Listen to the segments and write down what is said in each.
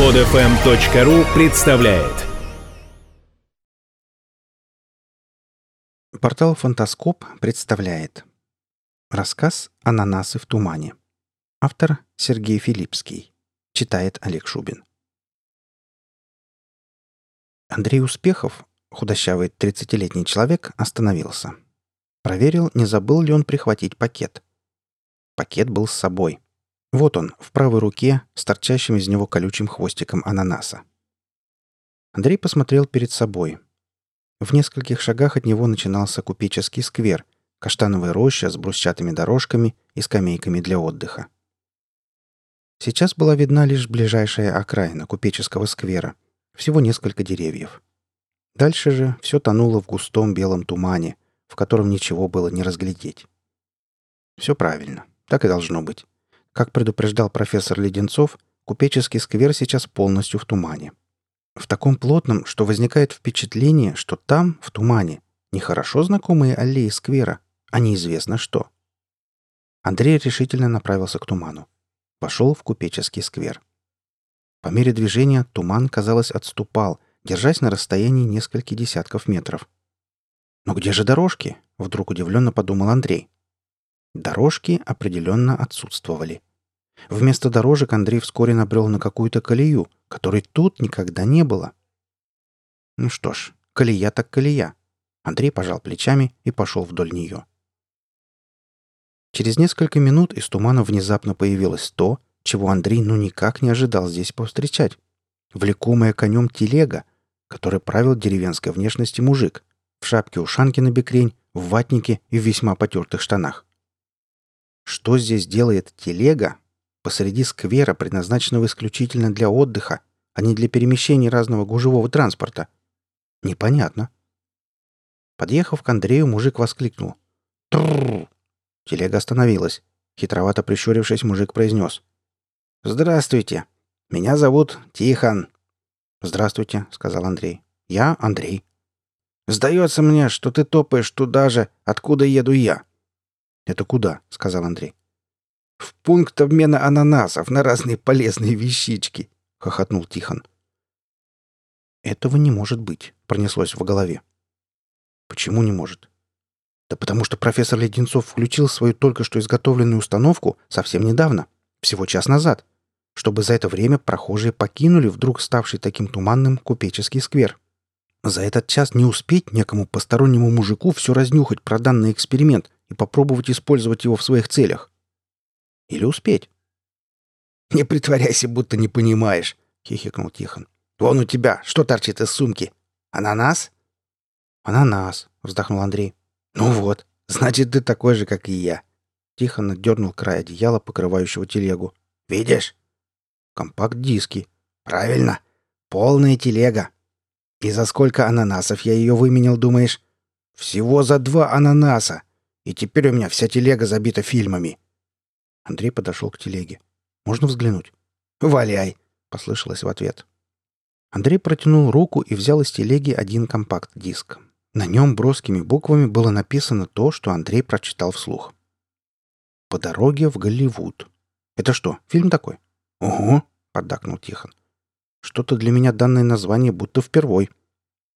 Подфм.ру представляет Портал «Фантаскоп» представляет Рассказ «Ананасы в тумане». Автор Сергей Филипский. Читает Олег Шубин. Андрей Успехов, худощавый 30-летний человек, остановился. Проверил, не забыл ли он прихватить пакет. Пакет был с собой. Вот он, в правой руке, с торчащим из него колючим хвостиком ананаса. Андрей посмотрел перед собой. В нескольких шагах от него начинался купеческий сквер, каштановая роща с брусчатыми дорожками и скамейками для отдыха. Сейчас была видна лишь ближайшая окраина купеческого сквера. Всего несколько деревьев. Дальше же все тонуло в густом белом тумане, в котором ничего было не разглядеть. Все правильно. Так и должно быть. Как предупреждал профессор Леденцов, купеческий сквер сейчас полностью в тумане. В таком плотном, что возникает впечатление, что там, в тумане, нехорошо знакомые аллеи сквера, а неизвестно что. Андрей решительно направился к туману. Пошел в купеческий сквер. По мере движения туман, казалось, отступал, держась на расстоянии нескольких десятков метров. «Но где же дорожки?» — вдруг удивленно подумал Андрей. Дорожки определенно отсутствовали. Вместо дорожек Андрей вскоре набрел на какую-то колею, которой тут никогда не было. Ну что ж, колея так колея. Андрей пожал плечами и пошел вдоль нее. Через несколько минут из тумана внезапно появилось то, чего Андрей ну никак не ожидал здесь повстречать. Влекомая конем телега, который правил деревенской внешности мужик, в шапке-ушанке на бекрень, в ватнике и в весьма потертых штанах. Что здесь делает телега посреди сквера, предназначенного исключительно для отдыха, а не для перемещения разного гужевого транспорта? Непонятно. Подъехав к Андрею, мужик воскликнул. «Трррр!» Телега остановилась. Хитровато прищурившись, мужик произнес. «Здравствуйте. Меня зовут Тихон». «Здравствуйте», — сказал Андрей. «Я Андрей». «Сдается мне, что ты топаешь туда же, откуда еду я», «Это куда?» — сказал Андрей. «В пункт обмена ананасов на разные полезные вещички», — хохотнул Тихон. «Этого не может быть», — пронеслось в голове. «Почему не может?» «Да потому что профессор Леденцов включил свою только что изготовленную установку совсем недавно, всего час назад, чтобы за это время прохожие покинули вдруг ставший таким туманным купеческий сквер. За этот час не успеть некому постороннему мужику все разнюхать про данный эксперимент и попробовать использовать его в своих целях. Или успеть. «Не притворяйся, будто не понимаешь», — хихикнул Тихон. «Вон у тебя, что торчит из сумки? Ананас?» «Ананас», — вздохнул Андрей. «Ну вот, значит, ты такой же, как и я». Тихон отдернул край одеяла, покрывающего телегу. «Видишь?» «Компакт-диски». «Правильно. Полная телега. И за сколько ананасов я ее выменял, думаешь?» «Всего за два ананаса. И теперь у меня вся телега забита фильмами». Андрей подошел к телеге. «Можно взглянуть?» «Валяй!» — послышалось в ответ. Андрей протянул руку и взял из телеги один компакт-диск. На нем броскими буквами было написано то, что Андрей прочитал вслух. «По дороге в Голливуд». «Это что, фильм такой?» «Угу», — поддакнул Тихон. «Что-то для меня данное название будто впервой».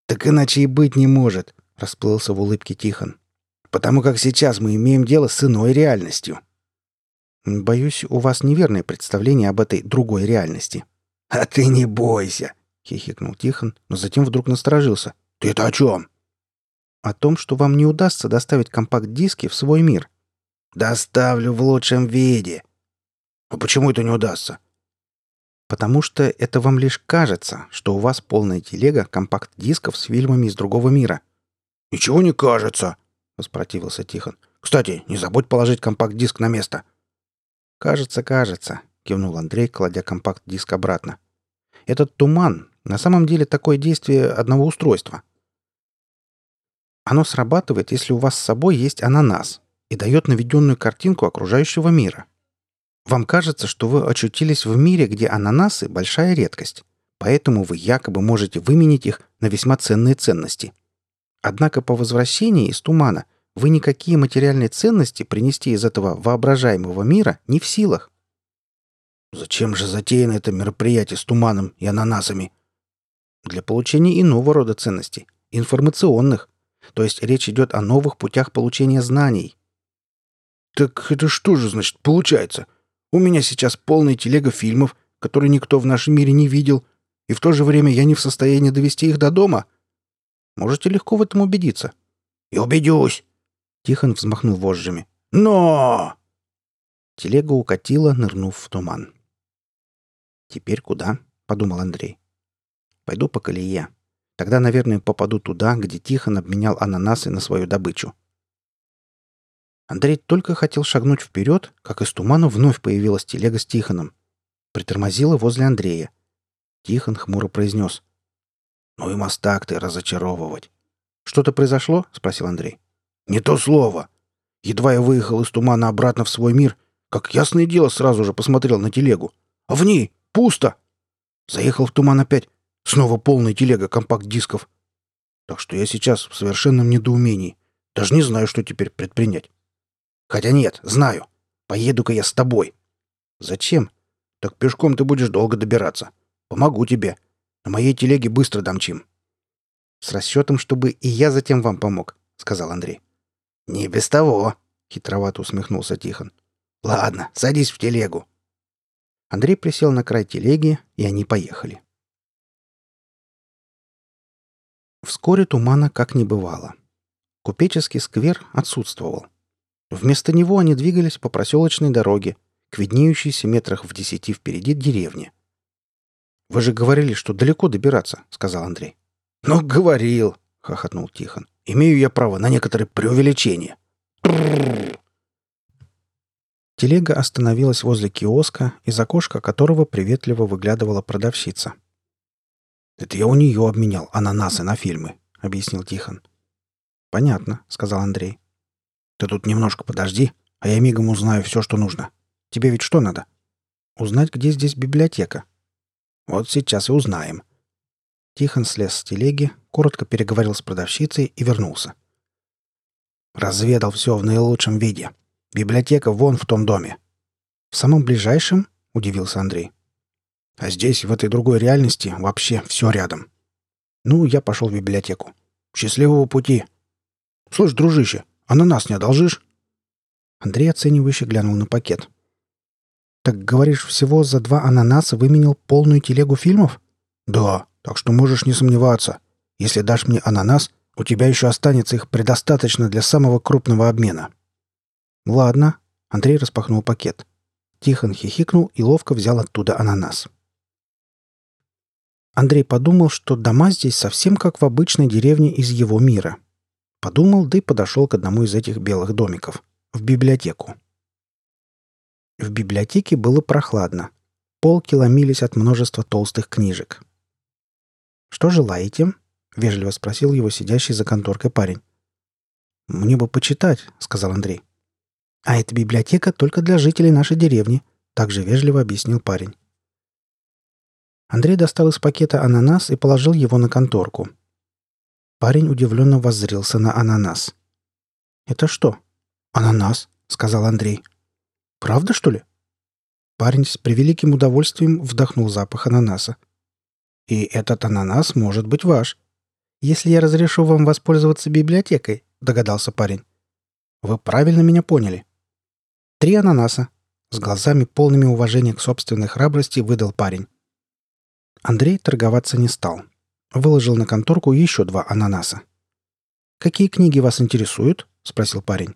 «Так иначе и быть не может», — расплылся в улыбке Тихон потому как сейчас мы имеем дело с иной реальностью. Боюсь, у вас неверное представление об этой другой реальности. А ты не бойся, хихикнул Тихон, но затем вдруг насторожился. Ты это о чем? О том, что вам не удастся доставить компакт-диски в свой мир. Доставлю в лучшем виде. А почему это не удастся? Потому что это вам лишь кажется, что у вас полная телега компакт-дисков с фильмами из другого мира. Ничего не кажется, — воспротивился Тихон. «Кстати, не забудь положить компакт-диск на место». «Кажется, кажется», — кивнул Андрей, кладя компакт-диск обратно. «Этот туман на самом деле такое действие одного устройства. Оно срабатывает, если у вас с собой есть ананас и дает наведенную картинку окружающего мира. Вам кажется, что вы очутились в мире, где ананасы – большая редкость, поэтому вы якобы можете выменить их на весьма ценные ценности – Однако по возвращении из тумана вы никакие материальные ценности принести из этого воображаемого мира не в силах. Зачем же затеяно это мероприятие с туманом и ананасами? Для получения иного рода ценностей, информационных. То есть речь идет о новых путях получения знаний. Так это что же, значит, получается? У меня сейчас полная телега фильмов, которые никто в нашем мире не видел, и в то же время я не в состоянии довести их до дома. Можете легко в этом убедиться. И убедюсь. Тихон взмахнул вожжами. Но! Телега укатила, нырнув в туман. «Теперь куда?» — подумал Андрей. «Пойду по колее. Тогда, наверное, попаду туда, где Тихон обменял ананасы на свою добычу». Андрей только хотел шагнуть вперед, как из тумана вновь появилась телега с Тихоном. Притормозила возле Андрея. Тихон хмуро произнес. «Ну и мастак ты разочаровывать». «Что-то произошло?» — спросил Андрей. «Не то слово. Едва я выехал из тумана обратно в свой мир, как ясное дело сразу же посмотрел на телегу. А в ней Пусто. Заехал в туман опять. Снова полная телега компакт-дисков. Так что я сейчас в совершенном недоумении. Даже не знаю, что теперь предпринять. Хотя нет, знаю. Поеду-ка я с тобой. Зачем? Так пешком ты будешь долго добираться. Помогу тебе. На моей телеге быстро домчим. С расчетом, чтобы и я затем вам помог, сказал Андрей. Не без того, хитровато усмехнулся Тихон. Ладно, садись в телегу. Андрей присел на край телеги, и они поехали. Вскоре тумана как не бывало. Купеческий сквер отсутствовал. Вместо него они двигались по проселочной дороге, к виднеющейся метрах в десяти впереди деревне. «Вы же говорили, что далеко добираться», — сказал Андрей. «Ну, говорил», — хохотнул Тихон. «Имею я право на некоторые преувеличения». Телега остановилась возле киоска, из окошка которого приветливо выглядывала продавщица. «Это я у нее обменял ананасы на фильмы», — объяснил Тихон. «Понятно», — сказал Андрей. «Ты тут немножко подожди, а я мигом узнаю все, что нужно. Тебе ведь что надо?» «Узнать, где здесь библиотека». «Вот сейчас и узнаем». Тихон слез с телеги, коротко переговорил с продавщицей и вернулся. «Разведал все в наилучшем виде», Библиотека вон в том доме». «В самом ближайшем?» — удивился Андрей. «А здесь, в этой другой реальности, вообще все рядом». «Ну, я пошел в библиотеку. Счастливого пути!» «Слышь, дружище, ананас не одолжишь?» Андрей оценивающе глянул на пакет. «Так, говоришь, всего за два ананаса выменил полную телегу фильмов?» «Да, так что можешь не сомневаться. Если дашь мне ананас, у тебя еще останется их предостаточно для самого крупного обмена». «Ладно». Андрей распахнул пакет. Тихон хихикнул и ловко взял оттуда ананас. Андрей подумал, что дома здесь совсем как в обычной деревне из его мира. Подумал, да и подошел к одному из этих белых домиков. В библиотеку. В библиотеке было прохладно. Полки ломились от множества толстых книжек. «Что желаете?» — вежливо спросил его сидящий за конторкой парень. «Мне бы почитать», — сказал Андрей. «А эта библиотека только для жителей нашей деревни», — также вежливо объяснил парень. Андрей достал из пакета ананас и положил его на конторку. Парень удивленно воззрился на ананас. «Это что?» «Ананас», — сказал Андрей. «Правда, что ли?» Парень с превеликим удовольствием вдохнул запах ананаса. «И этот ананас может быть ваш. Если я разрешу вам воспользоваться библиотекой», — догадался парень. «Вы правильно меня поняли. Три ананаса. С глазами полными уважения к собственной храбрости выдал парень. Андрей торговаться не стал. Выложил на конторку еще два ананаса. «Какие книги вас интересуют?» — спросил парень.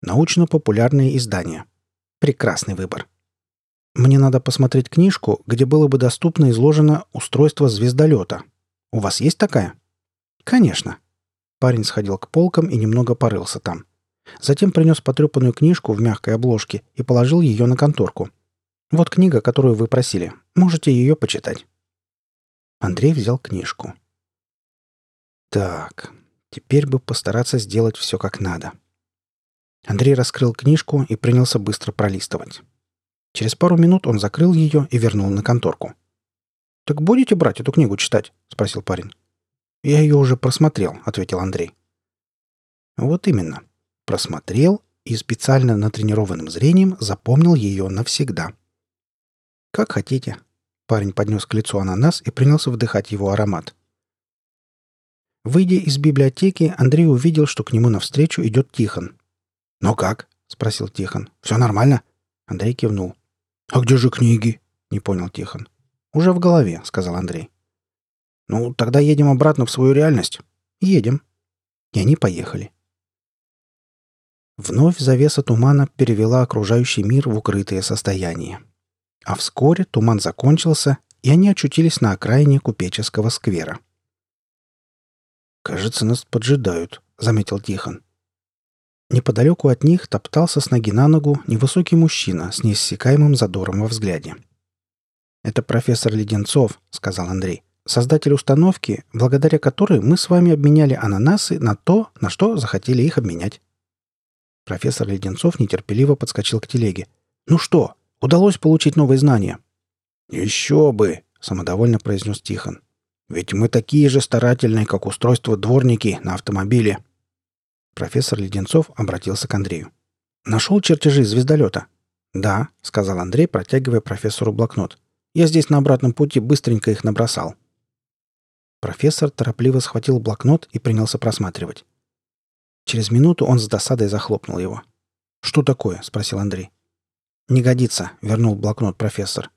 «Научно-популярные издания. Прекрасный выбор. Мне надо посмотреть книжку, где было бы доступно изложено устройство звездолета. У вас есть такая?» «Конечно». Парень сходил к полкам и немного порылся там. Затем принес потрепанную книжку в мягкой обложке и положил ее на конторку. «Вот книга, которую вы просили. Можете ее почитать». Андрей взял книжку. «Так, теперь бы постараться сделать все как надо». Андрей раскрыл книжку и принялся быстро пролистывать. Через пару минут он закрыл ее и вернул на конторку. «Так будете брать эту книгу читать?» — спросил парень. «Я ее уже просмотрел», — ответил Андрей. «Вот именно просмотрел и специально натренированным зрением запомнил ее навсегда. «Как хотите». Парень поднес к лицу ананас и принялся вдыхать его аромат. Выйдя из библиотеки, Андрей увидел, что к нему навстречу идет Тихон. «Ну как?» — спросил Тихон. «Все нормально?» Андрей кивнул. «А где же книги?» — не понял Тихон. «Уже в голове», — сказал Андрей. «Ну, тогда едем обратно в свою реальность». «Едем». И они поехали. Вновь завеса тумана перевела окружающий мир в укрытое состояние. А вскоре туман закончился, и они очутились на окраине купеческого сквера. «Кажется, нас поджидают», — заметил Тихон. Неподалеку от них топтался с ноги на ногу невысокий мужчина с неиссякаемым задором во взгляде. «Это профессор Леденцов», — сказал Андрей, «создатель установки, благодаря которой мы с вами обменяли ананасы на то, на что захотели их обменять». Профессор Леденцов нетерпеливо подскочил к телеге. «Ну что, удалось получить новые знания?» «Еще бы!» — самодовольно произнес Тихон. Ведь мы такие же старательные, как устройство дворники на автомобиле». Профессор Леденцов обратился к Андрею. «Нашел чертежи звездолета?» «Да», — сказал Андрей, протягивая профессору блокнот. «Я здесь на обратном пути быстренько их набросал». Профессор торопливо схватил блокнот и принялся просматривать. Через минуту он с досадой захлопнул его. «Что такое?» — спросил Андрей. «Не годится», — вернул блокнот профессор.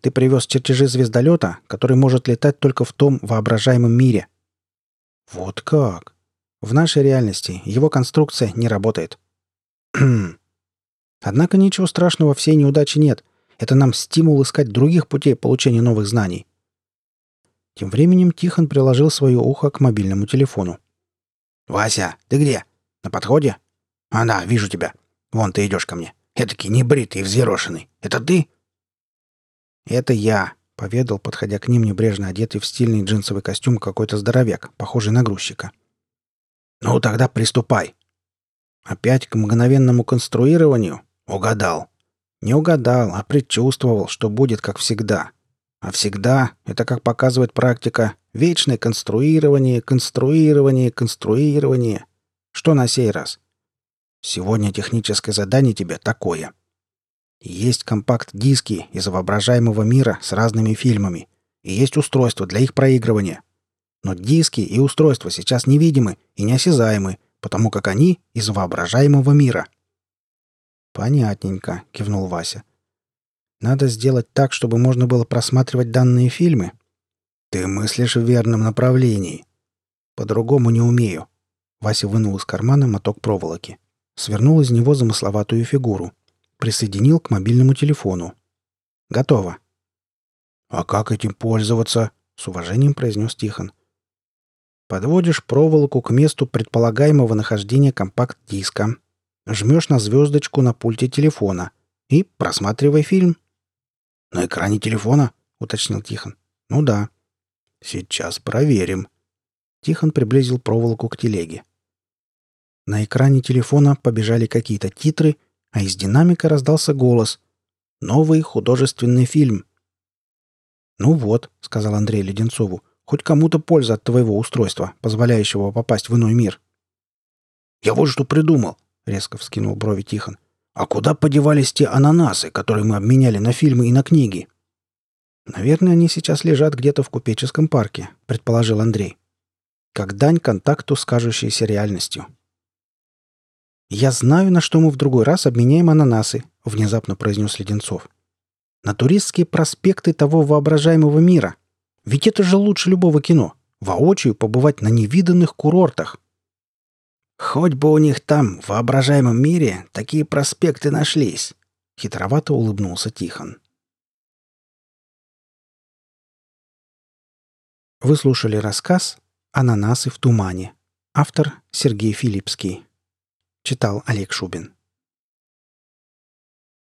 Ты привез чертежи звездолета, который может летать только в том воображаемом мире. Вот как? В нашей реальности его конструкция не работает. Однако ничего страшного всей неудаче нет. Это нам стимул искать других путей получения новых знаний. Тем временем Тихон приложил свое ухо к мобильному телефону. «Вася, ты где? На подходе?» «А да, вижу тебя. Вон ты идешь ко мне. Этакий небритый и взъерошенный. Это ты?» «Это я», — поведал, подходя к ним небрежно одетый в стильный джинсовый костюм какой-то здоровяк, похожий на грузчика. «Ну, тогда приступай». Опять к мгновенному конструированию? Угадал. Не угадал, а предчувствовал, что будет как всегда. А всегда, это как показывает практика, вечное конструирование, конструирование, конструирование. Что на сей раз? Сегодня техническое задание тебе такое — есть компакт-диски из воображаемого мира с разными фильмами. И есть устройства для их проигрывания. Но диски и устройства сейчас невидимы и неосязаемы, потому как они из воображаемого мира. «Понятненько», — кивнул Вася. «Надо сделать так, чтобы можно было просматривать данные фильмы». «Ты мыслишь в верном направлении». «По-другому не умею». Вася вынул из кармана моток проволоки. Свернул из него замысловатую фигуру — Присоединил к мобильному телефону. «Готово». «А как этим пользоваться?» — с уважением произнес Тихон. Подводишь проволоку к месту предполагаемого нахождения компакт-диска. Жмешь на звездочку на пульте телефона и просматривай фильм. «На экране телефона?» — уточнил Тихон. «Ну да». «Сейчас проверим». Тихон приблизил проволоку к телеге. На экране телефона побежали какие-то титры, а из динамика раздался голос. «Новый художественный фильм». «Ну вот», — сказал Андрей Леденцову, — «хоть кому-то польза от твоего устройства, позволяющего попасть в иной мир». «Я вот что придумал», — резко вскинул брови Тихон. «А куда подевались те ананасы, которые мы обменяли на фильмы и на книги?» «Наверное, они сейчас лежат где-то в купеческом парке», — предположил Андрей. «Как дань контакту с кажущейся реальностью». «Я знаю, на что мы в другой раз обменяем ананасы», — внезапно произнес Леденцов. «На туристские проспекты того воображаемого мира. Ведь это же лучше любого кино. Воочию побывать на невиданных курортах». «Хоть бы у них там, в воображаемом мире, такие проспекты нашлись», — хитровато улыбнулся Тихон. Вы слушали рассказ «Ананасы в тумане». Автор Сергей Филипский. Читал Олег Шубин.